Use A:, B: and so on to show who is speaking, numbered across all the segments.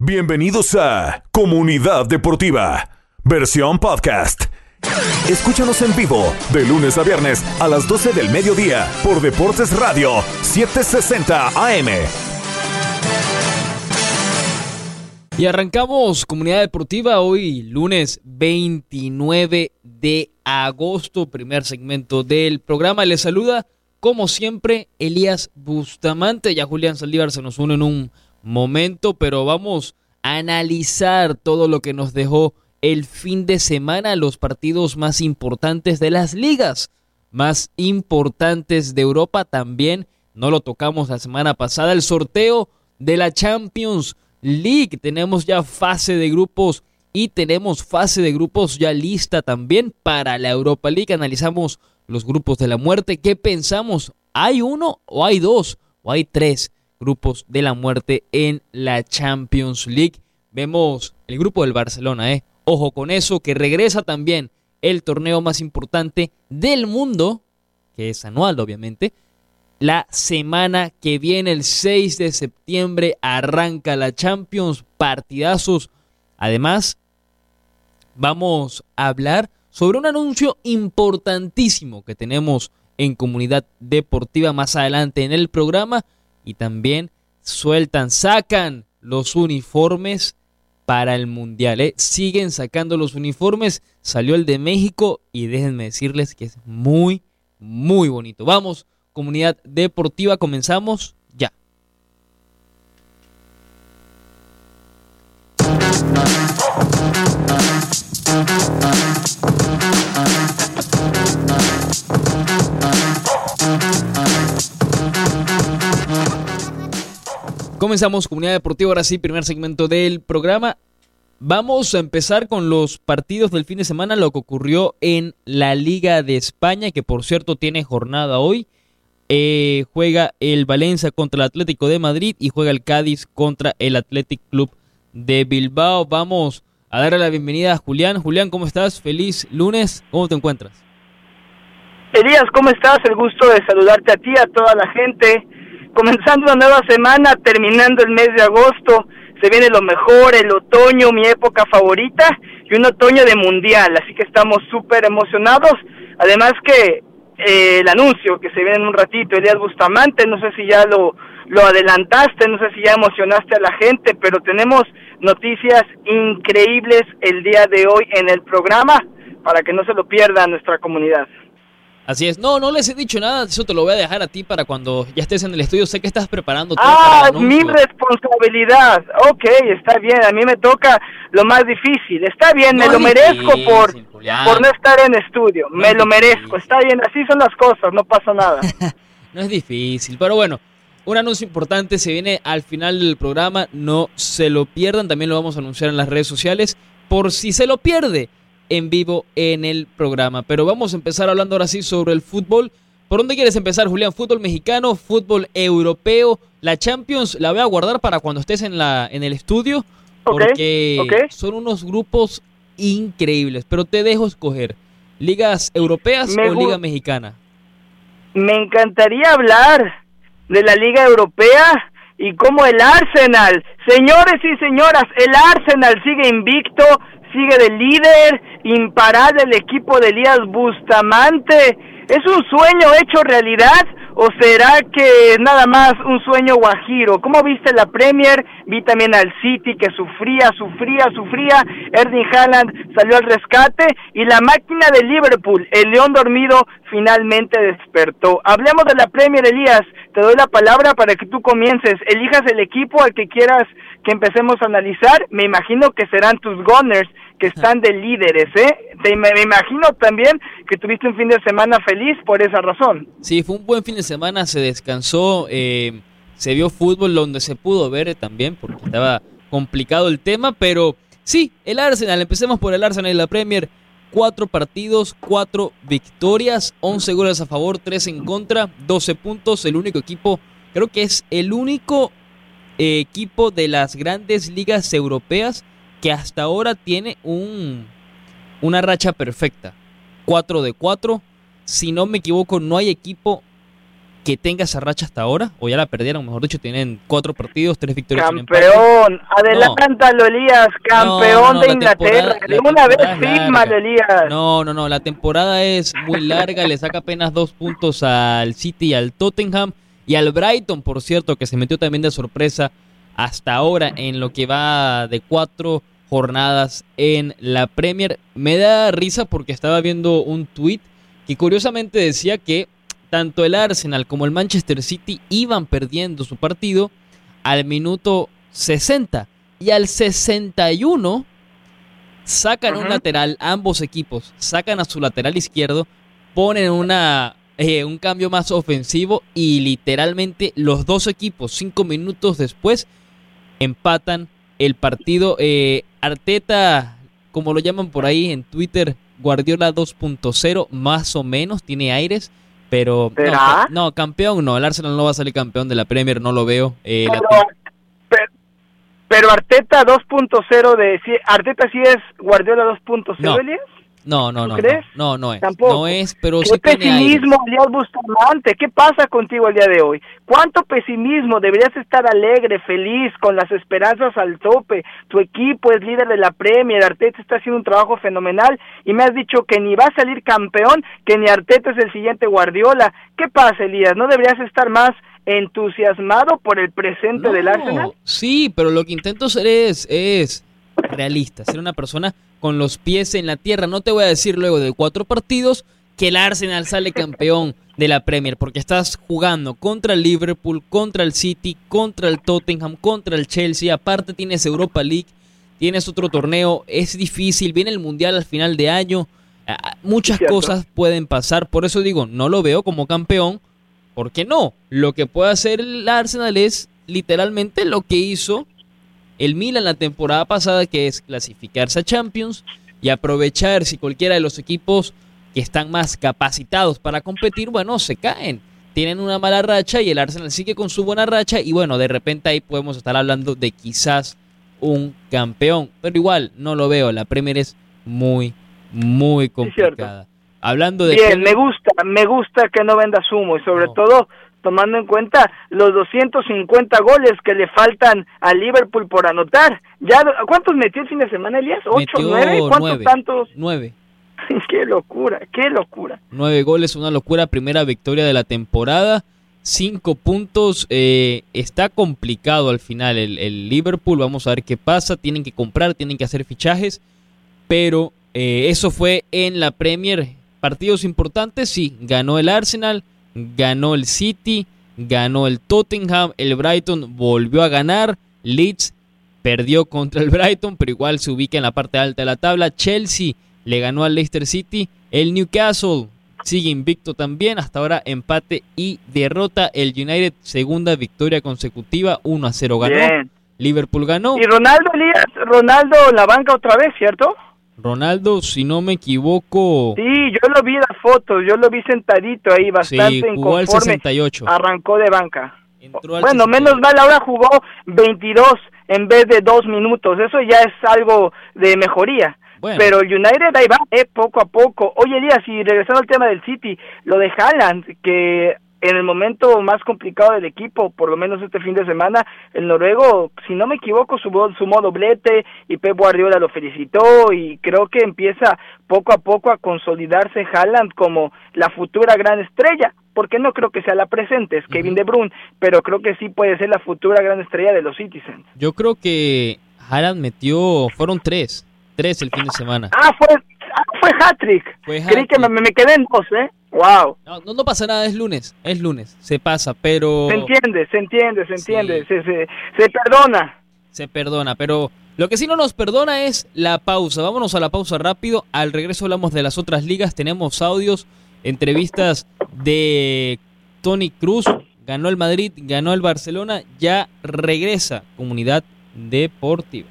A: Bienvenidos a Comunidad Deportiva, versión podcast. Escúchanos en vivo de lunes a viernes a las 12 del mediodía por Deportes Radio 760 AM.
B: Y arrancamos Comunidad Deportiva hoy, lunes 29 de agosto, primer segmento del programa. Les saluda, como siempre, Elías Bustamante. Ya Julián Saldívar se nos une en un momento, pero vamos a analizar todo lo que nos dejó el fin de semana, los partidos más importantes de las ligas, más importantes de Europa también. No lo tocamos la semana pasada, el sorteo de la Champions League. Tenemos ya fase de grupos y tenemos fase de grupos ya lista también para la Europa League. Analizamos los grupos de la muerte. ¿Qué pensamos? ¿Hay uno o hay dos o hay tres? Grupos de la muerte en la Champions League. Vemos el grupo del Barcelona, ¿eh? Ojo con eso, que regresa también el torneo más importante del mundo, que es anual, obviamente. La semana que viene, el 6 de septiembre, arranca la Champions, partidazos. Además, vamos a hablar sobre un anuncio importantísimo que tenemos en comunidad deportiva más adelante en el programa y también sueltan, sacan los uniformes para el mundial. ¿eh? Siguen sacando los uniformes. Salió el de México y déjenme decirles que es muy, muy bonito. Vamos, comunidad deportiva, comenzamos ya. Comenzamos Comunidad Deportiva, ahora sí, primer segmento del programa. Vamos a empezar con los partidos del fin de semana, lo que ocurrió en la Liga de España, que por cierto tiene jornada hoy. Eh, juega el Valencia contra el Atlético de Madrid y juega el Cádiz contra el Athletic Club de Bilbao. Vamos a darle la bienvenida a Julián. Julián, ¿cómo estás? Feliz lunes. ¿Cómo te encuentras?
C: Elías, ¿cómo estás? El gusto de saludarte a ti, a toda la gente comenzando una nueva semana, terminando el mes de agosto, se viene lo mejor, el otoño, mi época favorita, y un otoño de mundial, así que estamos súper emocionados. Además que eh, el anuncio que se viene en un ratito, Elías Bustamante, no sé si ya lo, lo adelantaste, no sé si ya emocionaste a la gente, pero tenemos noticias increíbles el día de hoy en el programa para que no se lo pierda nuestra comunidad.
B: Así es. No, no les he dicho nada. Eso te lo voy a dejar a ti para cuando ya estés en el estudio. Sé que estás preparando
C: todo. Ah, mi responsabilidad. Ok, está bien. A mí me toca lo más difícil. Está bien, me lo merezco por, por no estar en estudio. me lo merezco. Está bien, así son las cosas. No pasa nada.
B: no es difícil. Pero bueno, un anuncio importante se viene al final del programa. No se lo pierdan. También lo vamos a anunciar en las redes sociales. Por si se lo pierde en vivo en el programa. Pero vamos a empezar hablando ahora sí sobre el fútbol. ¿Por dónde quieres empezar, Julián? ¿Fútbol mexicano, fútbol europeo? La Champions la voy a guardar para cuando estés en, la, en el estudio, porque son unos grupos increíbles. Pero te dejo escoger, ¿ligas europeas o liga mexicana?
C: Me encantaría hablar de la liga europea y como el Arsenal, señores y señoras, el Arsenal sigue invicto, sigue de líder, imparable el equipo de Elías Bustamante. ¿Es un sueño hecho realidad o será que nada más un sueño guajiro? ¿Cómo viste la Premier? Vi también al City que sufría, sufría, sufría. Erling Haaland salió al rescate y la máquina de Liverpool, el león dormido, finalmente despertó. Hablemos de la Premier, Elías. Te doy la palabra para que tú comiences. Elijas el equipo al que quieras que empecemos a analizar. Me imagino que serán tus Gunners que están de líderes, ¿eh? me, imagino también que tuviste un fin de semana feliz por esa razón.
B: Sí, fue un buen fin de semana, se descansó, eh, se vio fútbol donde se pudo ver también, porque estaba complicado el tema, pero sí, el Arsenal, empecemos por el Arsenal y la Premier. Cuatro partidos, cuatro victorias, once goles a favor, tres en contra, doce puntos. El único equipo, creo que es el único eh, equipo de las grandes ligas europeas que hasta ahora tiene un, una racha perfecta. 4 de 4. Si no me equivoco, no hay equipo que tenga esa racha hasta ahora, o ya la perdieron, mejor dicho, tienen cuatro partidos, tres victorias.
C: Campeón, adelántalo Elías, campeón de Inglaterra, de una vez firma Elías.
B: No, no, no, la temporada es muy larga, le saca apenas dos puntos al City y al Tottenham, y al Brighton, por cierto, que se metió también de sorpresa hasta ahora en lo que va de cuatro jornadas en la Premier. Me da risa porque estaba viendo un tweet que curiosamente decía que tanto el Arsenal como el Manchester City iban perdiendo su partido al minuto 60 y al 61 sacan un lateral, ambos equipos sacan a su lateral izquierdo, ponen una, eh, un cambio más ofensivo y literalmente los dos equipos cinco minutos después empatan el partido. Eh, Arteta, como lo llaman por ahí en Twitter, Guardiola 2.0, más o menos, tiene aires. Pero no, campeón no, el Arsenal no va a salir campeón de la Premier, no lo veo.
C: Eh, pero, Arteta 2.0 de Arteta sí es Guardiola 2.0,
B: no. No, no, no, crees? no, no, es. No es, pero
C: ¿Qué pesimismo, Elias Bustamante? ¿Qué pasa contigo el día de hoy? ¿Cuánto pesimismo? Deberías estar alegre, feliz, con las esperanzas al tope. Tu equipo es líder de la Premier, Arteta está haciendo un trabajo fenomenal y me has dicho que ni va a salir campeón, que ni Arteta es el siguiente Guardiola. ¿Qué pasa, Elías? ¿No deberías estar más entusiasmado por el presente del Arsenal?
B: Sí, pero lo que intento ser es, es realista, ser una persona con los pies en la tierra. No te voy a decir luego de cuatro partidos que el Arsenal sale campeón de la Premier, porque estás jugando contra el Liverpool, contra el City, contra el Tottenham, contra el Chelsea, aparte tienes Europa League, tienes otro torneo, es difícil, viene el Mundial al final de año, muchas cosas pueden pasar, por eso digo, no lo veo como campeón, porque no, lo que puede hacer el Arsenal es literalmente lo que hizo el Milan la temporada pasada, que es clasificarse a Champions y aprovechar si cualquiera de los equipos que están más capacitados para competir, bueno, se caen. Tienen una mala racha y el Arsenal sigue con su buena racha y bueno, de repente ahí podemos estar hablando de quizás un campeón, pero igual no lo veo, la Premier es muy, muy complicada. Hablando de...
C: Bien, me gusta, me gusta que no vendas humo y sobre todo tomando en cuenta los 250 goles que le faltan a Liverpool por anotar. Ya ¿Cuántos metió el fin de semana, Elías? ¿Ocho, nueve? ¿Cuántos tantos?
B: Nueve.
C: qué locura, qué locura.
B: Nueve goles, una locura, primera victoria de la temporada. Cinco puntos, eh, está complicado al final el, el, Liverpool, vamos a ver qué pasa, tienen que comprar, tienen que hacer fichajes, pero eh, eso fue en la Premier. Partidos importantes, sí, ganó el Arsenal, ganó el City, ganó el Tottenham, el Brighton volvió a ganar, Leeds perdió contra el Brighton, pero igual se ubica en la parte alta de la tabla, Chelsea le ganó al Leicester City, el Newcastle sigue invicto también, hasta ahora empate y derrota, el United segunda victoria consecutiva, 1 a 0 ganó, Liverpool ganó.
C: Y Ronaldo, Ronaldo la banca otra vez, ¿cierto?
B: Ronaldo, si no me equivoco.
C: Sí, yo lo vi la foto, yo lo vi sentadito ahí, bastante sí, jugó 68. Arrancó de banca. bueno, menos mal, ahora jugó 22 en vez de 2 minutos. Eso ya es algo de mejoría. Pero el United ahí va, eh, poco a poco. Oye, Elías, y regresando al tema del City, lo de Haaland, que en el momento más complicado del equipo, por lo menos este fin de semana, el noruego, si no me equivoco, sumó, sumó doblete y Pep Guardiola lo felicitó y creo que empieza poco a poco a consolidarse Haaland como la futura gran estrella, porque no creo que sea la presente, es Kevin De Bruyne, pero creo que sí puede ser la futura gran estrella de los Citizens.
B: Yo creo que Haaland metió, fueron tres, tres el fin de semana.
C: Ah, fue, ah, fue hat-trick. Creí que me, me quedé en dos, ¿eh? Wow.
B: No, no, pasa nada, es lunes, es lunes, se pasa, pero...
C: Se entiende, se entiende, se entiende, se, se, se, perdona.
B: Se perdona, pero lo que sí no nos perdona es la pausa. Vámonos a la pausa rápido, al regreso hablamos de las otras ligas, tenemos audios, entrevistas de Tony Cruz, ganó el Madrid, ganó el Barcelona, ya regresa Comunidad Deportiva.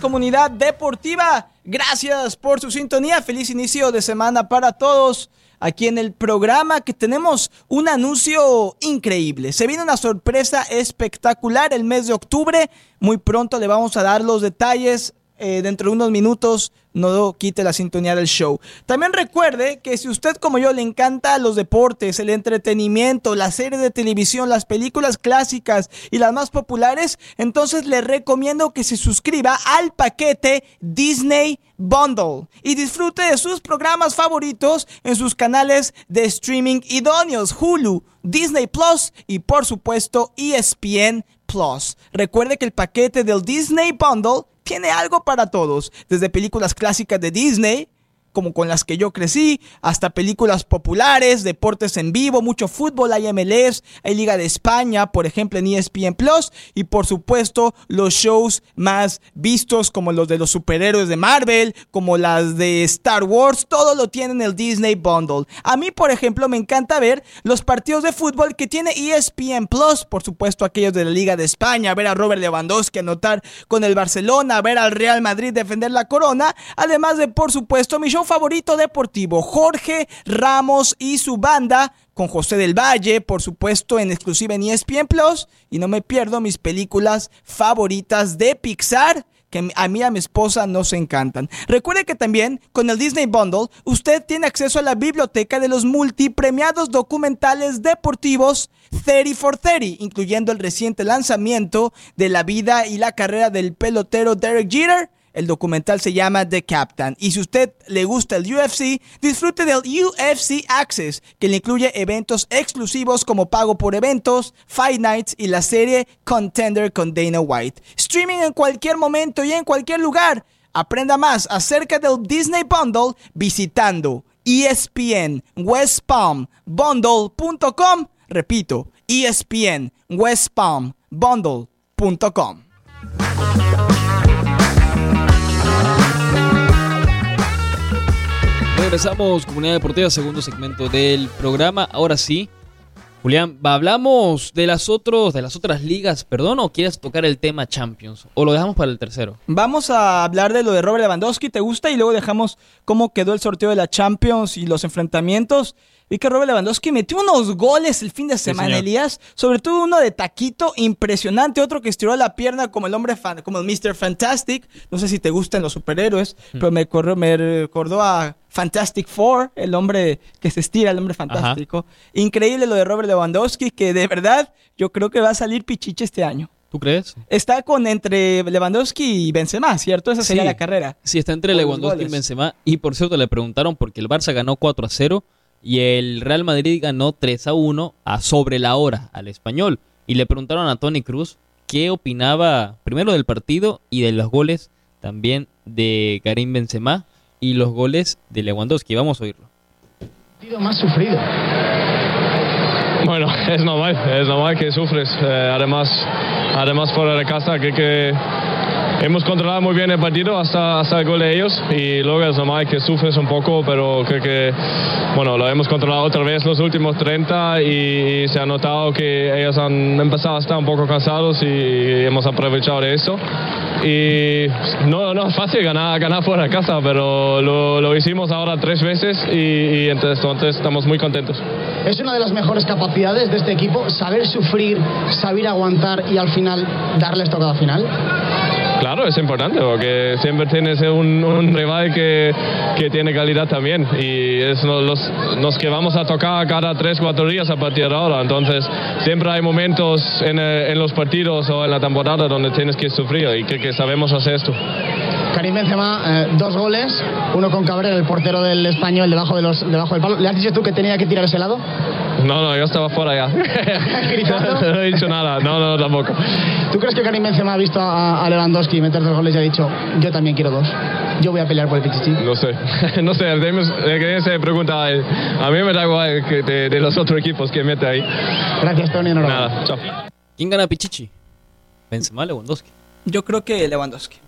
D: Comunidad deportiva. Gracias por su sintonía. Feliz inicio de semana para todos. aquí en el programa que tenemos un anuncio increíble. Se viene una sorpresa espectacular el mes de octubre. Muy pronto le vamos a dar los detalles eh, dentro de unos minutos no quite la sintonía del show. También recuerde que si usted como yo le encanta los deportes, el entretenimiento, las series de televisión, las películas clásicas y las más populares, entonces le recomiendo que se suscriba al paquete Disney Bundle y disfrute de sus programas favoritos en sus canales de streaming idóneos, Hulu, Disney Plus y por supuesto ESPN Plus. Recuerde que el paquete del Disney Bundle tiene algo para todos, desde películas clásicas de Disney, como con las que yo crecí, hasta películas populares, deportes en vivo, mucho fútbol, hay MLS, hay Liga de España, por ejemplo en ESPN Plus, y por supuesto los shows más vistos como los de los superhéroes de Marvel, como las de Star Wars, todo lo tiene en el Disney Bundle. A mí, por ejemplo, me encanta ver los partidos de fútbol que tiene ESPN Plus, por supuesto aquellos de la Liga de España, ver a Robert Lewandowski anotar con el Barcelona, ver al Real Madrid defender la corona, además de, por supuesto, mi show favorito deportivo, Jorge Ramos y su banda, con José del Valle, por supuesto, en exclusiva en ESPN Plus. Y no me pierdo mis películas favoritas de Pixar que a mí y a mi esposa nos encantan. Recuerde que también con el Disney Bundle usted tiene acceso a la biblioteca de los multipremiados documentales deportivos 30 for 30, incluyendo el reciente lanzamiento de la vida y la carrera del pelotero Derek Jeter el documental se llama The Captain. Y si usted le gusta el UFC, disfrute del UFC Access, que le incluye eventos exclusivos como pago por eventos, Fight Nights y la serie Contender con Dana White. Streaming en cualquier momento y en cualquier lugar. Aprenda más acerca del Disney Bundle visitando ESPN West Palm Bundle.com. Repito, ESPN
B: Regresamos, Comunidad Deportiva, segundo segmento del programa. Ahora sí, Julián, ¿hablamos de las, otros, de las otras ligas, perdón, o quieres tocar el tema Champions? ¿O lo dejamos para el tercero?
D: Vamos a hablar de lo de Robert Lewandowski, ¿te gusta? Y luego dejamos cómo quedó el sorteo de la Champions y los enfrentamientos. Vi que Robert Lewandowski metió unos goles el fin de semana, Elías. Sobre todo uno de taquito impresionante, otro que estiró la pierna como el hombre fan, como el Mr. Fantastic. No sé si te gustan los superhéroes, mm. pero me, corrió, me recordó a Fantastic Four, el hombre que se estira, el hombre fantástico. Increíble lo de Robert Lewandowski, que de verdad yo creo que va a salir pichiche este año.
B: ¿Tú crees?
D: Está con entre Lewandowski y Benzema, ¿cierto? Esa sería la carrera.
B: Sí, está entre Lewandowski y Benzema. Y por cierto, le preguntaron porque el Barça ganó 4 a 0 y el Real Madrid ganó 3 a 1 a sobre la hora al español. Y le preguntaron a Tony Cruz qué opinaba primero del partido y de los goles también de Karim Benzema y los goles de Lewandowski. Vamos a oírlo.
E: Más sufrido.
F: Bueno, es normal, es normal que sufres. Eh, además, además fuera de casa, que, que hemos controlado muy bien el partido hasta, hasta el gol de ellos y luego es normal que sufres un poco, pero creo que bueno, lo hemos controlado otra vez los últimos 30 y, se ha notado que ellos han empezado a estar un poco cansados y hemos aprovechado de eso. Y no, no es fácil ganar, ganar fuera de casa, pero lo, lo hicimos ahora tres veces y, y entonces, entonces estamos muy contentos.
E: Es una de las mejores capacidades de este equipo, saber sufrir, saber aguantar y al final darles tocada final.
F: Claro, es importante porque siempre tienes un, rival que, que, tiene calidad también y es los, los, que vamos a tocar cada 3, 4 días a partir de ahora. Entonces, siempre hay momentos en, en los partidos o en la temporada donde tienes que sufrir y que, que sabemos hacer esto.
E: Karim Benzema, eh, dos goles, uno con Cabrera, el portero del español, debajo, de los, debajo del palo. ¿Le has dicho tú que tenía que tirar ese lado?
F: No, no, yo estaba fuera ya. no he dicho nada, no, no, tampoco.
E: ¿Tú crees que Karim Benzema ha visto a, Lewandowski meter dos goles y ha dicho, yo también quiero dos? Yo voy a pelear por el Pichichi.
F: No sé, no sé, que se pregunta a él. A mí me da igual que de, los otros equipos que mete ahí.
E: Gracias, Tony.
F: Nada, chao.
B: ¿Quién gana Pichichi? ¿Benzema Lewandowski?
D: Yo creo que Lewandowski.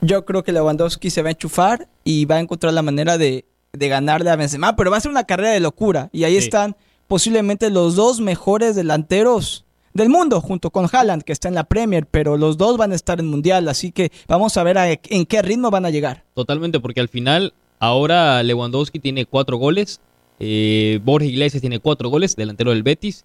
D: Yo creo que Lewandowski se va a enchufar y va a encontrar la manera de, de ganarle a Benzema, pero va a ser una carrera de locura. Y ahí están posiblemente los dos mejores delanteros del mundo, junto con Haaland, que está en la Premier, pero los dos van a estar en Mundial, así que vamos a ver en qué ritmo van a llegar.
B: Totalmente, porque al final Ahora Lewandowski tiene cuatro goles, eh, Borja Iglesias tiene cuatro goles, delantero del Betis,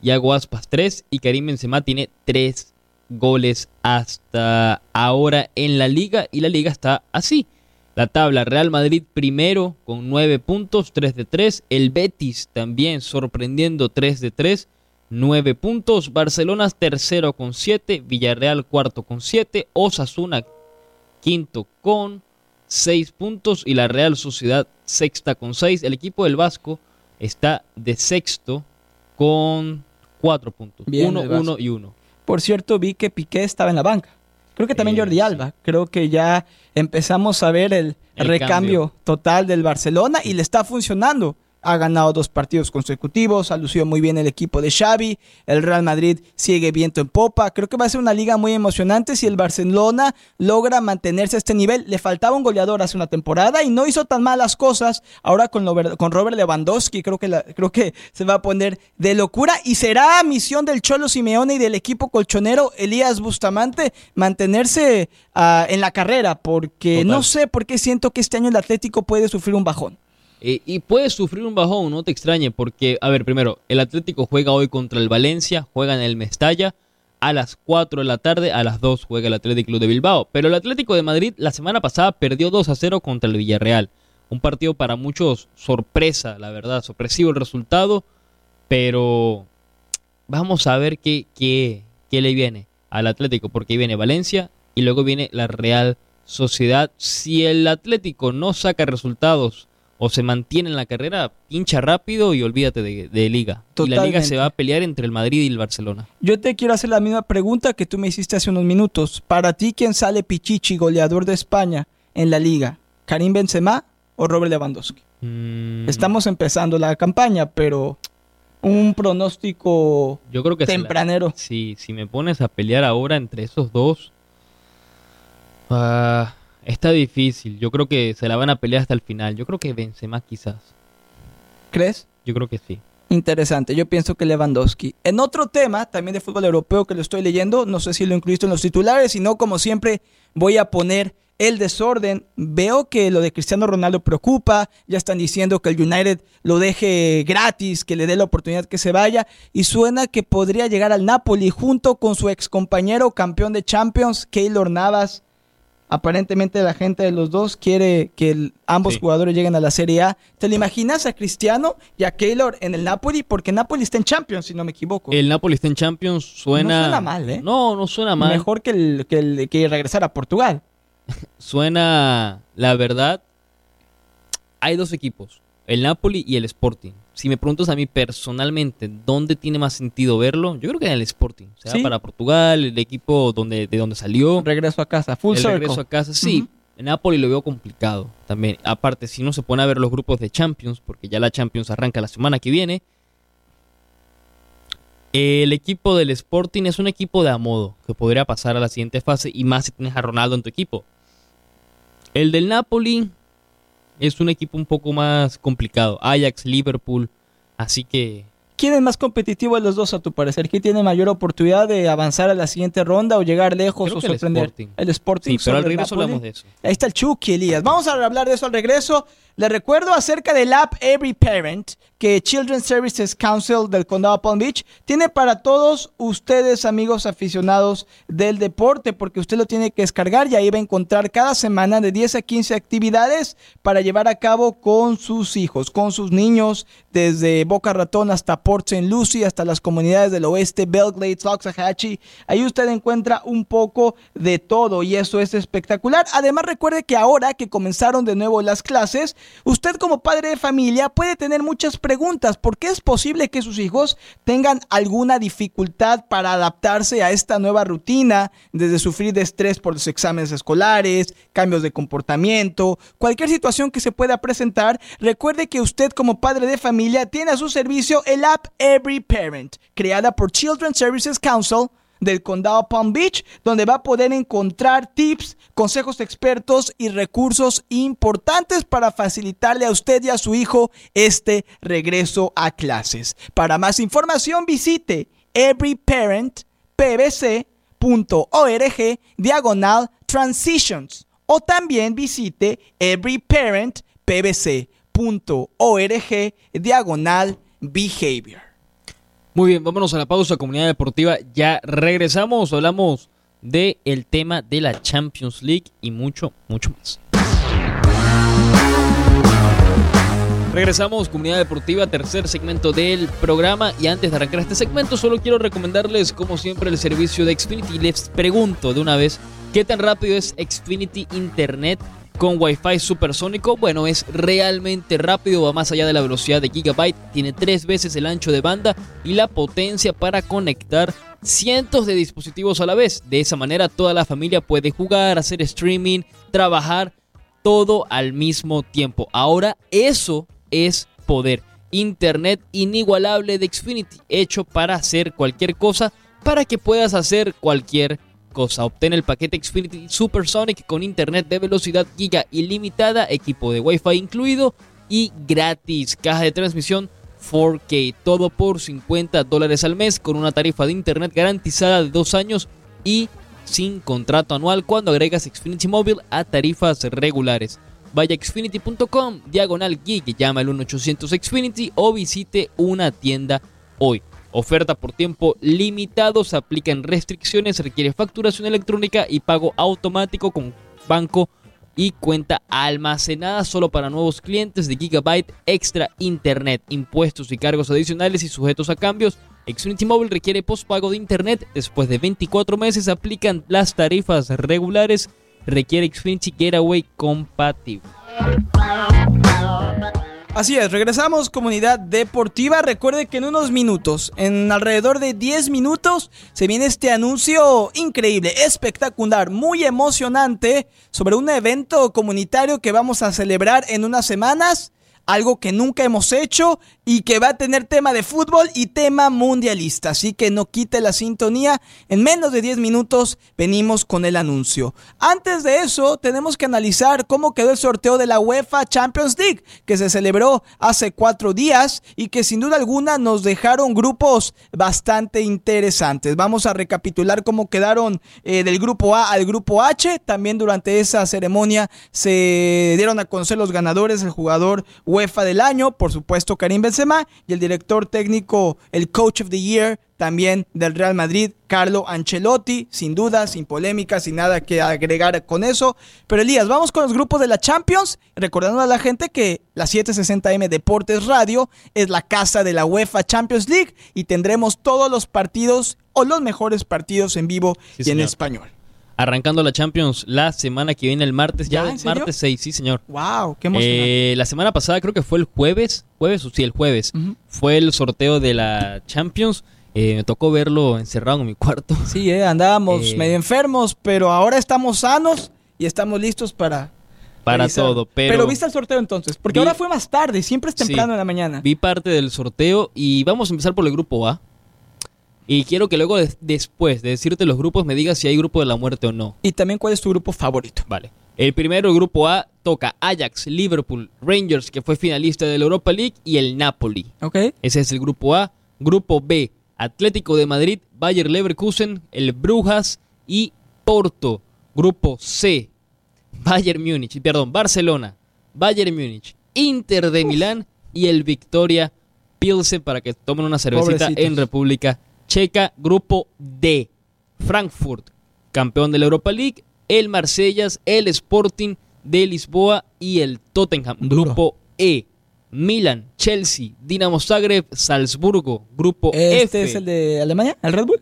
B: Iago Aspas tres y Karim Benzema tiene tres goles hasta ahora en la liga y la liga está así. La tabla Real Madrid primero con nueve puntos, 3 de 3. El Betis también sorprendiendo 3 de 3, 9 puntos. Barcelona tercero con 7, Villarreal cuarto con 7, Osasuna quinto con 6 puntos y la Real Sociedad sexta con 6. El equipo del Vasco está de sexto con 4 puntos. 1, 1 y 1.
D: Por cierto, vi que Piqué estaba en la banca. Creo que también Jordi Alba. Creo que ya empezamos a ver el, recambio total del Barcelona y le está funcionando ha ganado dos partidos consecutivos, ha lucido muy bien el equipo de Xavi, el Real Madrid sigue viento en popa, creo que va a ser una liga muy emocionante si el Barcelona logra mantenerse a este nivel, le faltaba un goleador hace una temporada y no hizo tan malas cosas, ahora con, con Robert Lewandowski creo que, creo que se va a poner de locura y será misión del Cholo Simeone y del equipo colchonero Elías Bustamante mantenerse ah, en la carrera, porque no sé por qué siento que este año el Atlético puede sufrir un bajón.
B: Eh, y puedes sufrir un bajón, no te extrañe, porque, a ver, primero, el Atlético juega hoy contra el Valencia, juega en el Mestalla, a las 4 de la tarde, a las 2 juega el Atlético Club de Bilbao. Pero el Atlético de Madrid la semana pasada perdió 2 a 0 contra el Villarreal. Un partido para muchos sorpresa, la verdad, sorpresivo el resultado, pero vamos a ver qué, qué, qué le viene al Atlético, porque viene Valencia y luego viene la Real Sociedad. Si el Atlético no saca resultados o se mantiene en la carrera, pincha rápido y olvídate de, liga. Y la liga se va a pelear entre el Madrid y el Barcelona.
D: Yo te quiero hacer la misma pregunta que tú me hiciste hace unos minutos. Para ti, ¿quién sale Pichichi, goleador de España en la liga? ¿Karim Benzema o Robert Lewandowski? Mm. Estamos empezando la campaña, pero un pronóstico Yo creo que tempranero.
B: sí, si me pones a pelear ahora entre esos dos, ah, Está difícil. Yo creo que se la van a pelear hasta el final. Yo creo que vence más quizás.
D: ¿Crees?
B: Yo creo que sí.
D: Interesante, yo pienso que Lewandowski. En otro tema, también de fútbol europeo que lo estoy leyendo, no sé si lo incluiste en los titulares, sino como siempre voy a poner el desorden. Veo que lo de Cristiano Ronaldo preocupa, ya están diciendo que el United lo deje gratis, que le dé la oportunidad que se vaya, y suena que podría llegar al Napoli junto con su ex compañero campeón de Champions, Keylor Navas aparentemente la gente de los dos quiere que ambos jugadores lleguen a la Serie A. ¿Te lo imaginas a Cristiano y a Keylor en el Napoli? Porque Napoli está en Champions, si no me equivoco.
B: El Napoli está en Champions, suena...
D: No suena mal, ¿eh?
B: No, no suena mal.
D: Mejor que, el, que, el, que regresar a Portugal.
B: suena, la verdad, hay dos equipos, el Napoli y el Sporting si me preguntas a mí personalmente dónde tiene más sentido verlo, yo creo que en el Sporting. O sea, para Portugal, el equipo donde, de donde salió.
D: Regreso a casa, full
B: el regreso a casa, sí. En Napoli lo veo complicado también. Aparte, si no se pone a ver los grupos de Champions, porque ya la Champions arranca la semana que viene. El equipo del Sporting es un equipo de a modo que podría pasar a la siguiente fase y más si tienes a Ronaldo en tu equipo. El del Napoli es un equipo un poco más complicado. Ajax, Liverpool, así que...
D: ¿Quién es más competitivo de los dos a tu parecer? ¿Quién tiene mayor oportunidad de avanzar a la siguiente ronda o llegar lejos o sorprender?
B: El Sporting.
D: El Sporting.
B: Sí, pero al regreso hablamos de eso.
D: Ahí está el Chucky, Elías. Vamos a hablar de eso al regreso. Les recuerdo acerca del app Every Parent que Children's Services Council del Condado Palm Beach tiene para todos ustedes, amigos aficionados del deporte, porque usted lo tiene que descargar y ahí va a encontrar cada semana de 10 a 15 actividades para llevar a cabo con sus hijos, con sus niños, desde Boca Ratón hasta Port St. Lucie, hasta las comunidades del oeste, Belglade, Loxahatchee. Ahí usted encuentra un poco de todo y eso es espectacular. Además, recuerde que ahora que comenzaron de nuevo las clases, Usted como padre de familia puede tener muchas preguntas. ¿Por qué es posible que sus hijos tengan alguna dificultad para adaptarse a esta nueva rutina? Desde sufrir de estrés por los exámenes escolares, cambios de comportamiento, cualquier situación que se pueda presentar. Recuerde que usted como padre de familia tiene a su servicio el app Every Parent, creada por Children's Services Council del condado Palm Beach, donde va a poder encontrar tips, consejos expertos y recursos importantes para facilitarle a usted y a su hijo este regreso a clases. Para más información visite everyparentpbc.org diagonal transitions o también visite everyparent pbc.org diagonal behavior.
B: Muy bien, vámonos a la pausa, comunidad deportiva. Ya regresamos, hablamos del el tema de la Champions League y mucho, mucho más. Regresamos, comunidad deportiva, tercer segmento del programa. Y antes de arrancar este segmento, solo quiero recomendarles, como siempre, el servicio de Xfinity. Les pregunto de una vez, ¿qué tan rápido es Xfinity Internet con Wi-Fi supersónico? Bueno, es realmente rápido, va más allá de la velocidad de Gigabyte, tiene tres veces el ancho de banda y la potencia para conectar cientos de dispositivos a la vez. De esa manera, toda la familia puede jugar, hacer streaming, trabajar, todo al mismo tiempo. Ahora, eso es poder. Internet inigualable de Xfinity, hecho para hacer cualquier cosa, para que puedas hacer cualquier cosa. Obtén el paquete Xfinity Supersonic con internet de velocidad giga ilimitada, equipo de Wi-Fi incluido y gratis. Caja de transmisión 4K, todo por 50 dólares al mes con una tarifa de internet garantizada de dos años y sin contrato anual cuando agregas Xfinity Mobile a tarifas regulares. Vaya xfinity.com, diagonal geek, llama al 1800 Xfinity o visite una tienda hoy. Oferta por tiempo limitado, se aplican restricciones, requiere facturación electrónica y pago automático con banco y cuenta almacenada solo para nuevos clientes de Gigabyte Extra Internet, impuestos y cargos adicionales y sujetos a cambios. Xfinity Mobile requiere postpago de Internet. Después de 24 meses aplican las tarifas regulares requiere Xfinity Getaway compatible.
D: Así es, regresamos comunidad deportiva. Recuerde que en unos minutos, en alrededor de 10 minutos, se viene este anuncio increíble, espectacular, muy emocionante sobre un evento comunitario que vamos a celebrar en unas semanas algo que nunca hemos hecho y que va a tener tema de fútbol y tema mundialista. Así que no quite la sintonía. En menos de 10 minutos venimos con el anuncio. Antes de eso, tenemos que analizar cómo quedó el sorteo de la UEFA Champions League, que se celebró hace cuatro días y que sin duda alguna nos dejaron grupos bastante interesantes. Vamos a recapitular cómo quedaron eh, del grupo A al grupo H. También durante esa ceremonia se dieron a conocer los ganadores, el jugador UEFA del año, por supuesto Karim Benzema, y el director técnico, el Coach of the Year, también del Real Madrid, Carlo Ancelotti, sin duda, sin polémica, sin nada que agregar con eso. Pero Elías, vamos con los grupos de la Champions, recordando a la gente que la 760M Deportes Radio es la casa de la UEFA Champions League y tendremos todos los partidos o los mejores partidos en vivo y en español
B: arrancando la Champions la semana que viene, el martes, ya, martes 6, sí, señor.
D: Wow, qué emocionante.
B: Eh, la semana pasada creo que fue el jueves, jueves o sí, el jueves, fue el sorteo de la Champions. Eh, me tocó verlo encerrado en mi cuarto.
D: Sí, eh, andábamos medio enfermos, pero ahora estamos sanos y estamos listos para...
B: Para todo, pero...
D: Pero viste el sorteo entonces, porque ahora fue más tarde, siempre es temprano en la mañana.
B: Vi parte del sorteo y vamos a empezar por el grupo A. Y quiero que luego después de decirte los grupos me digas si hay grupo de la muerte o no.
D: Y también cuál es tu grupo favorito.
B: Vale. El primero, el grupo A, toca Ajax, Liverpool, Rangers, que fue finalista de la Europa League, y el Napoli.
D: Ok.
B: Ese es el grupo A. Grupo B, Atlético de Madrid, Bayer Leverkusen, el Brujas y Porto. Grupo C, Bayern Múnich, perdón, Barcelona, Bayern Múnich, Inter de Milán y el Victoria Pilsen para que tomen una cervecita en República Checa, grupo D. Frankfurt, campeón de la Europa League, el Marsellas, el Sporting de Lisboa y el Tottenham. Grupo E. Milan, Chelsea, Dinamo Zagreb, Salzburgo. Grupo
D: ¿Este
B: F.
D: es el de Alemania? ¿El Red Bull?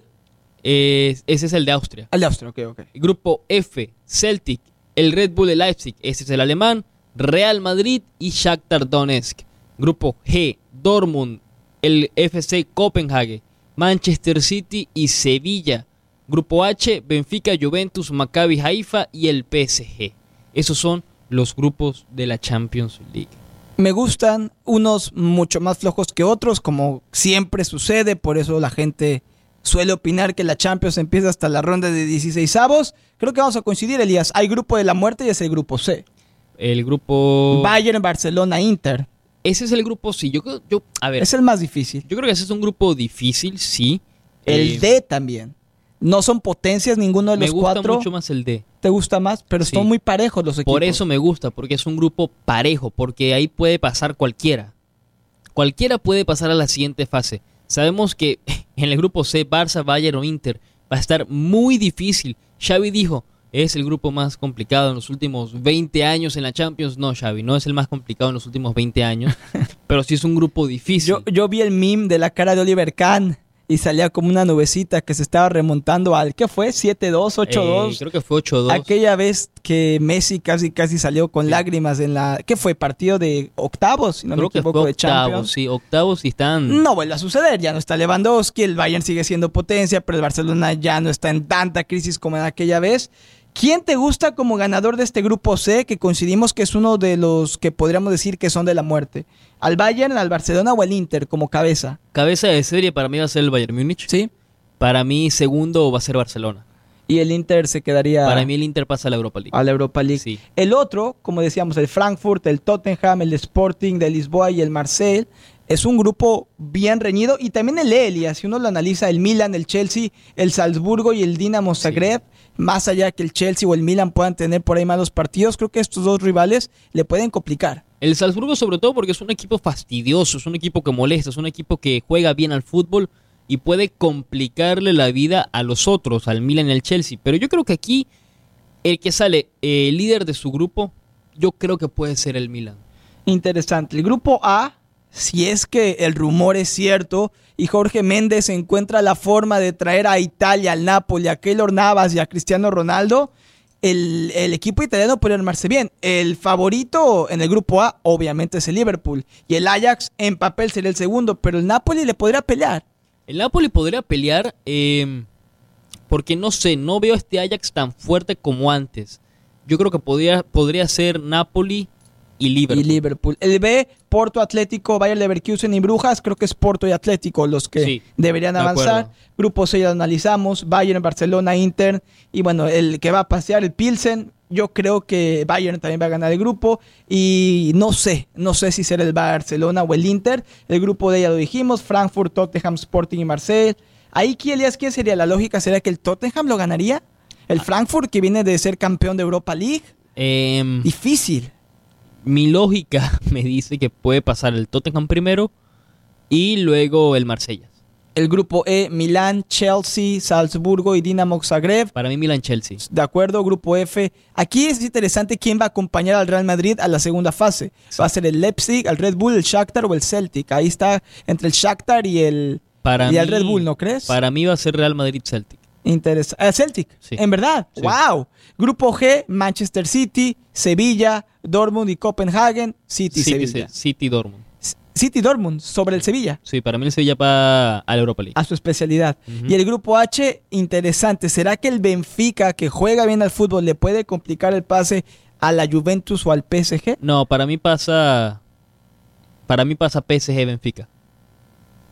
B: ese es el de Austria.
D: El de Austria, ok, ok.
B: Grupo F, Celtic, el Red Bull de Leipzig, ese es el alemán, Real Madrid y Shakhtar Donetsk. Grupo G, Dortmund, el FC Copenhague, Manchester City y Sevilla. Grupo H, Benfica, Juventus, Maccabi Haifa y el PSG. Esos son los grupos de la Champions League.
D: Me gustan unos mucho más flojos que otros, como siempre sucede, por eso la gente suele opinar que la Champions empieza hasta la ronda de 16 avos. Creo que vamos a coincidir, Elías. Hay grupo de la muerte y es el grupo C.
B: El grupo...
D: Bayern, Barcelona, Inter.
B: Ese es el grupo, sí. Yo, yo, a ver.
D: Es el más difícil.
B: Yo creo que ese es un grupo difícil, sí.
D: El eh, D también. No son potencias ninguno de
B: Me
D: los
B: gusta
D: cuatro.
B: mucho más el D.
D: ¿Te gusta más? Pero
B: Sí.
D: son muy parejos los equipos.
B: Por eso me gusta, porque es un grupo parejo, porque ahí puede pasar cualquiera. Cualquiera puede pasar a la siguiente fase. Sabemos que en el grupo C, Barça, Bayern o Inter, va a estar muy difícil. Xavi dijo, es el grupo más complicado en los últimos 20 años en la Champions. No, Xavi, no es el más complicado en los últimos 20 años, pero sí es un grupo difícil.
D: Yo, yo vi el meme de la cara de Oliver Kahn y salía como una nubecita que se estaba remontando al, ¿qué fue? ¿7-2, 8-2?
B: Eh, creo que fue 8-2.
D: Aquella vez que Messi casi casi salió con lágrimas en la... ¿Qué fue? Partido de octavos, si no
B: creo
D: me
B: que fue
D: de Champions.
B: octavos, sí, octavos y están...
D: No vuelve a suceder, ya no está Lewandowski, el Bayern sigue siendo potencia, pero el Barcelona ya no está en tanta crisis como en aquella vez. ¿Quién te gusta como ganador de este grupo C, que coincidimos que es uno de los que podríamos decir que son de la muerte? ¿Al Bayern, al Barcelona o al Inter como cabeza?
B: Cabeza de serie para mí va a ser el Bayern Múnich.
D: Sí.
B: Para mí segundo va a ser Barcelona.
D: Y el Inter se quedaría
B: Para mí el Inter pasa a la Europa League.
D: a la Europa League.
B: Sí.
D: El otro, como decíamos, el Frankfurt, el Tottenham, el Sporting de Lisboa y el Marseille, es un grupo bien reñido. Y también el Elia, si uno lo analiza, el Milan, el Chelsea, el Salzburgo y el Dinamo Zagreb, más allá que el Chelsea o el Milan puedan tener por ahí malos partidos, creo que estos dos rivales le pueden complicar.
B: El Salzburgo sobre todo porque es un equipo fastidioso, es un equipo que molesta, es un equipo que juega bien al fútbol y puede complicarle la vida a los otros, al Milan y al Chelsea. Pero yo creo que aquí el que sale eh, líder de su grupo, yo creo que puede ser el Milan.
D: Interesante. El grupo A, si es que el rumor es cierto y Jorge Méndez encuentra la forma de traer a Italia, al Napoli, a Keylor Navas y a Cristiano Ronaldo, el, el equipo italiano puede armarse bien. El favorito en el grupo A, obviamente, es el Liverpool. Y el Ajax en papel sería el segundo, pero el Napoli le podría pelear.
B: El Napoli podría pelear eh, porque no sé, no veo este Ajax tan fuerte como antes. Yo creo que podría, podría ser Napoli y Liverpool.
D: Y Liverpool. El B, Porto Atlético, Bayer Leverkusen y Brujas. Creo que es Porto y Atlético los que
B: Sí,
D: deberían
B: de
D: avanzar.
B: acuerdo.
D: Grupo 6 lo analizamos. Bayern, Barcelona, Inter. Y bueno, el que va a pasear, el Pilsen. Yo creo que Bayern también va a ganar el grupo. Y no sé, no sé si será el Barcelona o el Inter. El grupo de ya lo dijimos. Frankfurt, Tottenham, Sporting y Marseille. Ahí, ¿quién, Elías, ¿quién sería la lógica? ¿Será que el Tottenham lo ganaría? ¿El Frankfurt que viene de ser campeón de Europa League?
B: Em,
D: Difícil.
B: Mi lógica me dice que puede pasar el Tottenham primero y luego el Marsella.
D: El grupo E, Milán, Chelsea, Salzburgo y Dinamo Zagreb.
B: Para mí Milan-Chelsea.
D: De acuerdo, grupo F. Aquí es interesante quién va a acompañar al Real Madrid a la segunda fase. Va a ser el Leipzig, el Red Bull, el Shakhtar o el Celtic. Ahí está entre el Shakhtar y el,
B: Para
D: y el Red Bull, ¿no crees?
B: Para mí va a ser Real Madrid-Celtic.
D: Interesa- ah, Celtic,
B: Sí.
D: en verdad.
B: Sí.
D: Wow. Grupo G, Manchester City, Sevilla, Dortmund y Copenhagen, City,
B: City,
D: Sevilla.
B: City-Dortmund.
D: C- City Dortmund sobre el Sevilla.
B: Sí, para mí el Sevilla va a la Europa League.
D: a su especialidad. Y el grupo H, interesante. ¿Será que el Benfica, que juega bien al fútbol, le puede complicar el pase a la Juventus o al PSG?
B: No, para mí pasa. Para mí pasa PSG Benfica.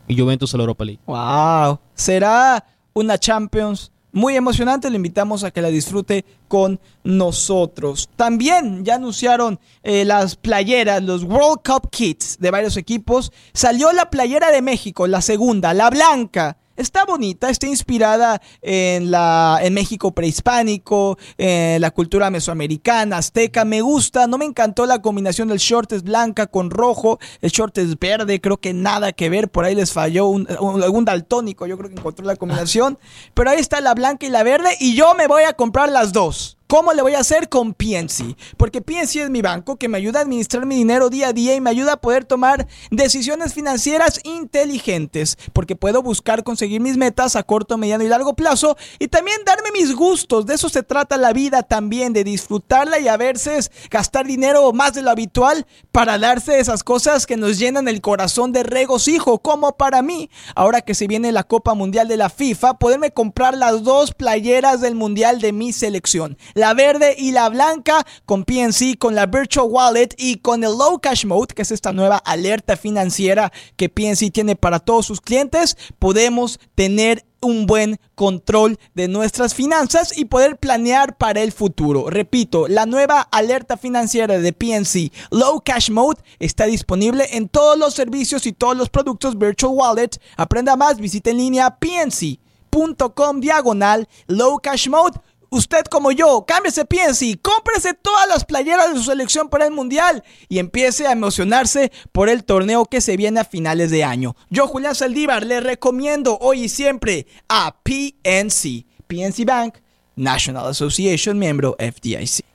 B: Y Juventus a la Europa League.
D: Wow. Será una Champions muy emocionante. Le invitamos a que la disfrute con nosotros. También ya anunciaron eh, las playeras, los World Cup Kits de varios equipos. Salió la playera de México, la segunda, la blanca. Está bonita, está inspirada en la en México prehispánico, en la cultura mesoamericana, azteca. Me gusta, no me encantó la combinación del short es blanca con rojo, el short es verde, creo que nada que ver, por ahí les falló un, un- algún daltónico, yo creo que encontró la combinación. Pero ahí está la blanca y la verde y yo me voy a comprar las dos. ¿Cómo le voy a hacer con PNC? Porque PNC es mi banco que me ayuda a administrar mi dinero día a día y me ayuda a poder tomar decisiones financieras inteligentes. Porque puedo buscar conseguir mis metas a corto, mediano y largo plazo y también darme mis gustos. De eso se trata la vida también, de disfrutarla y a veces gastar dinero más de lo habitual para darse esas cosas que nos llenan el corazón de regocijo, como para mí. Ahora que se viene la Copa Mundial de la FIFA, poderme comprar las dos playeras del Mundial de mi selección la verde y la blanca con PNC, con la Virtual Wallet y con el Low Cash Mode, que es esta nueva alerta financiera que PNC tiene para todos sus clientes, podemos tener un buen control de nuestras finanzas y poder planear para el futuro. Repito, la nueva alerta financiera de PNC Low Cash Mode está disponible en todos los servicios y todos los productos Virtual Wallet. Aprenda más, visita en línea PNC pnc.com diagonal low cash mode. Usted como yo, cámbiese PNC, cómprese todas las playeras de su selección para el Mundial y empiece a emocionarse por el torneo que se viene a finales de año. Yo, Julián Saldívar, le recomiendo hoy y siempre a PNC, PNC Bank, National Association, miembro FDIC.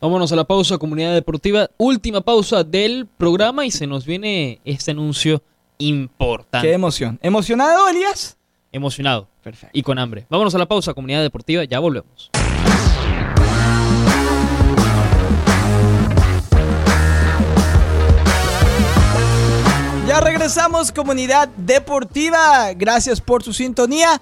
B: Vámonos a la pausa, comunidad deportiva. Última pausa del programa y se nos viene este anuncio importante.
D: Qué emoción. ¿Emocionado, Elías?
B: Emocionado.
D: Perfecto.
B: Y con hambre. Vámonos a la pausa, comunidad deportiva. Ya volvemos.
D: Ya regresamos, comunidad deportiva. Gracias por su sintonía.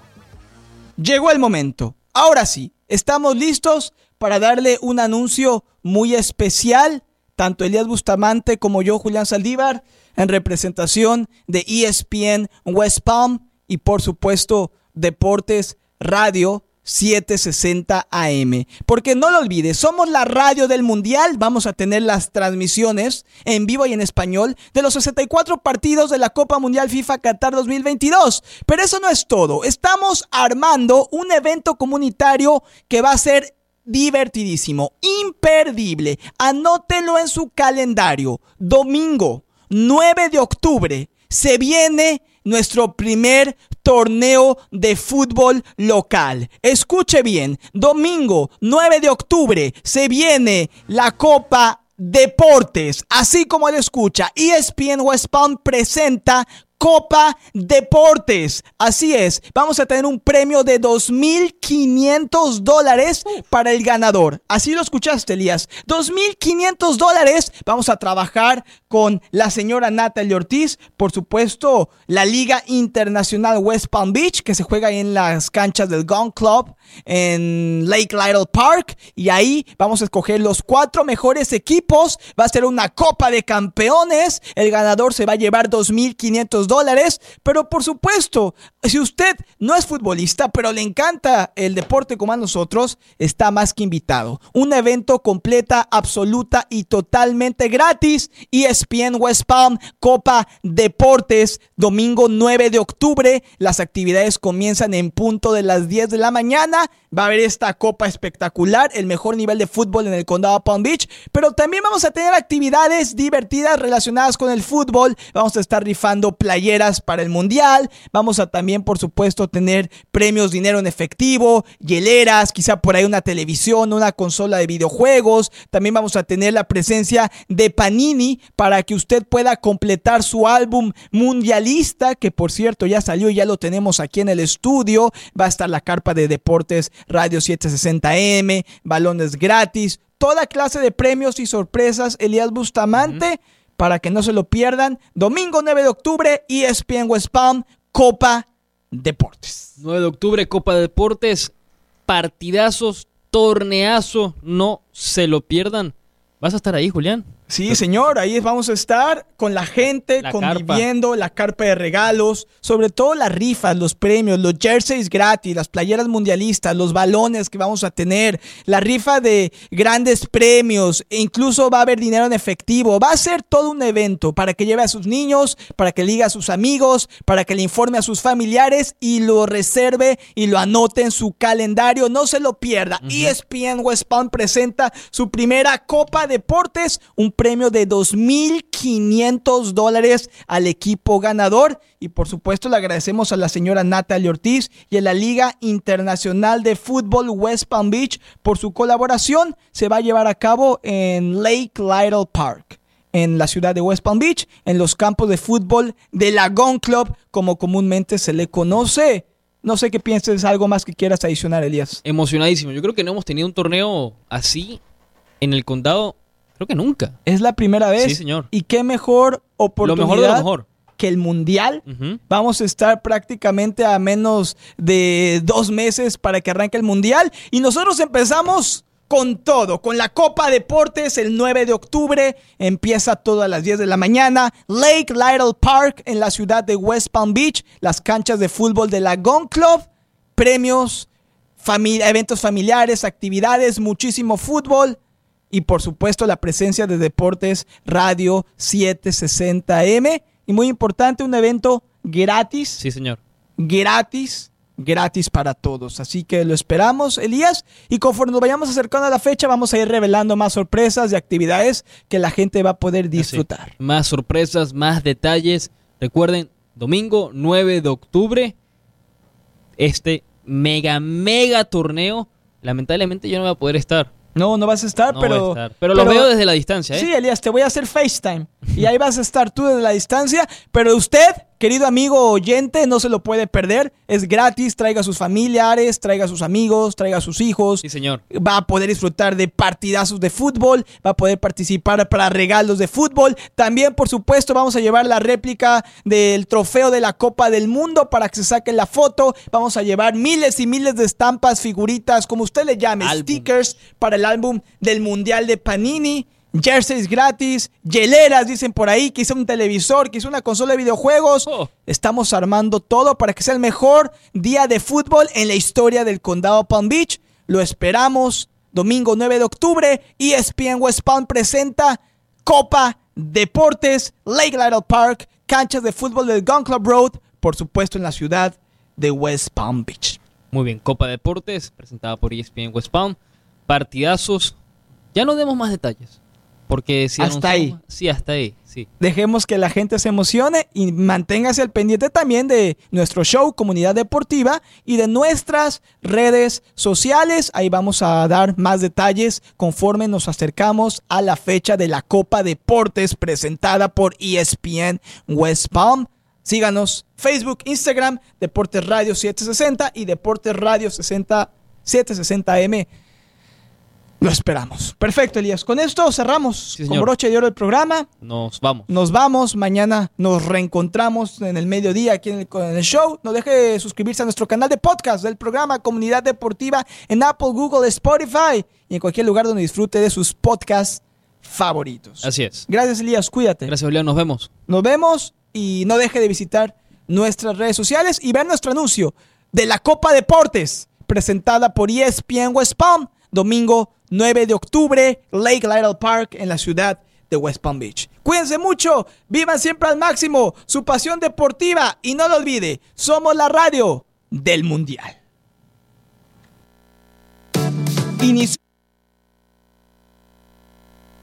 D: Llegó el momento. Ahora sí, estamos listos para darle un anuncio muy especial. Tanto Elías Bustamante como yo, Julián Saldívar, en representación de ESPN West Palm y por supuesto Deportes Radio 760 AM. Porque no lo olvides, somos la radio del Mundial. Vamos a tener las transmisiones en vivo y en español de los 64 partidos de la Copa Mundial FIFA Qatar 2022. Pero eso no es todo. Estamos armando un evento comunitario que va a ser divertidísimo, imperdible. Anótelo en su calendario. Domingo 9 de octubre se viene nuestro primer torneo de fútbol local. Escuche bien, domingo 9 de octubre se viene la Copa Deportes, así como lo escucha. ESPN West Palm presenta Copa Deportes. Así es, vamos a tener un premio de 2.500 dólares para el ganador. Así lo escuchaste, Elías. 2.500 dólares. Vamos a trabajar con la señora Natalie Ortiz. Por supuesto, la Liga Internacional West Palm Beach, que se juega en las canchas del Gun Club en Lake Lytle Park. Y ahí vamos a escoger los cuatro mejores equipos. Va a ser una Copa de Campeones. El ganador se va a llevar 2.500 dólares. Pero por supuesto, si usted no es futbolista, pero le encanta el deporte como a nosotros, está más que invitado. Un evento completa, absoluta y totalmente gratis. ESPN West Palm Copa Deportes, domingo 9 de octubre. Las actividades comienzan en punto de las 10 de la mañana. Va a haber esta copa espectacular, el mejor nivel de fútbol en el condado Palm Beach. Pero también vamos a tener actividades divertidas relacionadas con el fútbol. Vamos a estar rifando playeras para el mundial. Vamos a también, por supuesto, tener premios, dinero en efectivo, hieleras, quizá por ahí una televisión, una consola de videojuegos. También vamos a tener la presencia de Panini para que usted pueda completar su álbum mundialista, que por cierto ya salió, ya lo tenemos aquí en el estudio. Va a estar la carpa de deportes Radio 760M, balones gratis, toda clase de premios y sorpresas. Elías Bustamante, para que no se lo pierdan. Domingo 9 de octubre, ESPN West Palm, Copa Deportes.
B: 9 de octubre, Copa de Deportes. Partidazos, torneazo. No se lo pierdan. ¿Vas a estar ahí, Julián?
D: Sí, señor, ahí vamos a estar con la gente,
B: La
D: conviviendo, la carpa de regalos, sobre todo las rifas, los premios, los jerseys gratis, las playeras mundialistas, los balones que vamos a tener, la rifa de grandes premios, e incluso va a haber dinero en efectivo. Va a ser todo un evento para que lleve a sus niños, para que liga a sus amigos, para que le informe a sus familiares y lo reserve y lo anote en su calendario. No se lo pierda. E ESPN West Palm presenta su primera Copa Deportes, un premio de 2.500 dólares al equipo ganador. Y por supuesto le agradecemos a la señora Natalie Ortiz y a la Liga Internacional de Fútbol West Palm Beach por su colaboración. Se va a llevar a cabo en Lake Lytle Park en la ciudad de West Palm Beach, en los campos de fútbol de la Club, como comúnmente se le conoce. No sé qué pienses, algo más que quieras adicionar, Elías.
B: Emocionadísimo. Yo creo que no hemos tenido un torneo así en el condado, creo que nunca.
D: Es la primera vez.
B: Sí, señor.
D: Y qué mejor
B: Lo
D: oportunidad
B: mejor de lo mejor.
D: que el Mundial. Vamos a estar prácticamente a menos de dos meses para que arranque el Mundial. Y nosotros empezamos con todo, con la Copa Deportes el 9 de octubre. Empieza todo a las 10 de la mañana. Lake Lytle Park en la ciudad de West Palm Beach. Las canchas de fútbol de la Gun Club. Premios, eventos familiares, actividades, muchísimo fútbol. Y por supuesto la presencia de Deportes Radio 760M. Y muy importante, un evento gratis
B: Sí, señor.
D: gratis gratis para todos. Así que lo esperamos, Elías. Y conforme nos vayamos acercando a la fecha, vamos a ir revelando más sorpresas y actividades que la gente va a poder disfrutar.
B: Más sorpresas, más detalles. Recuerden, domingo 9 de octubre, este mega, mega torneo. Lamentablemente yo no voy a poder estar.
D: No, no vas a estar,
B: No
D: pero,
B: a estar. Pero lo veo desde la distancia, ¿eh?
D: Sí, Elías, te voy a hacer FaceTime. Y ahí vas a estar tú desde la distancia. Pero usted, querido amigo oyente, no se lo puede perder. Es gratis. Traiga a sus familiares, traiga a sus amigos, traiga a sus hijos.
B: Sí, señor.
D: Va a poder disfrutar de partidazos de fútbol. Va a poder participar para regalos de fútbol. También, por supuesto, vamos a llevar la réplica del trofeo de la Copa del Mundo para que se saquen la foto. Vamos a llevar miles y miles de estampas, figuritas, como usted le llame,
B: Álbum.
D: stickers para el álbum del Mundial de Panini. Jerseys gratis, hieleras, dicen por ahí, quizá un televisor, quizá una consola de videojuegos.
B: Oh.
D: Estamos armando todo para que sea el mejor día de fútbol en la historia del condado Palm Beach. Lo esperamos. Domingo 9 de octubre, ESPN West Palm presenta Copa Deportes, Lake Lytle Park, canchas de fútbol del Gun Club Road, por supuesto en la ciudad de West Palm Beach.
B: Muy bien, Copa Deportes, presentada por ESPN West Palm. Partidazos. Ya no demos más detalles. Porque si
D: Hasta ahí.
B: Sí, hasta ahí, sí.
D: Dejemos que la gente se emocione y manténgase al pendiente también de nuestro show Comunidad Deportiva y de nuestras redes sociales. Ahí vamos a dar más detalles conforme nos acercamos a la fecha de la Copa Deportes presentada por ESPN West Palm. Síganos Facebook, Instagram, Deportes Radio 760 y Deportes Radio 60, 760M. Lo esperamos. Perfecto, Elías. Con esto cerramos
B: Sí,
D: con broche de oro el programa.
B: Nos vamos.
D: Nos vamos, mañana nos reencontramos en el mediodía aquí en el, en el show. No deje de suscribirse a nuestro canal de podcast del programa Comunidad Deportiva en Apple, Google, Spotify y en cualquier lugar donde disfrute de sus podcasts favoritos.
B: Así es.
D: Gracias, Elías. Cuídate.
B: Gracias, Leo. Nos vemos.
D: Nos vemos y no deje de visitar nuestras redes sociales y ver nuestro anuncio de la Copa Deportes presentada por ESPN West Palm, domingo 9 de octubre, Lake Lytle Park en la ciudad de West Palm Beach. Cuídense mucho, vivan siempre al máximo su pasión deportiva y no lo olvide, somos la radio del Mundial.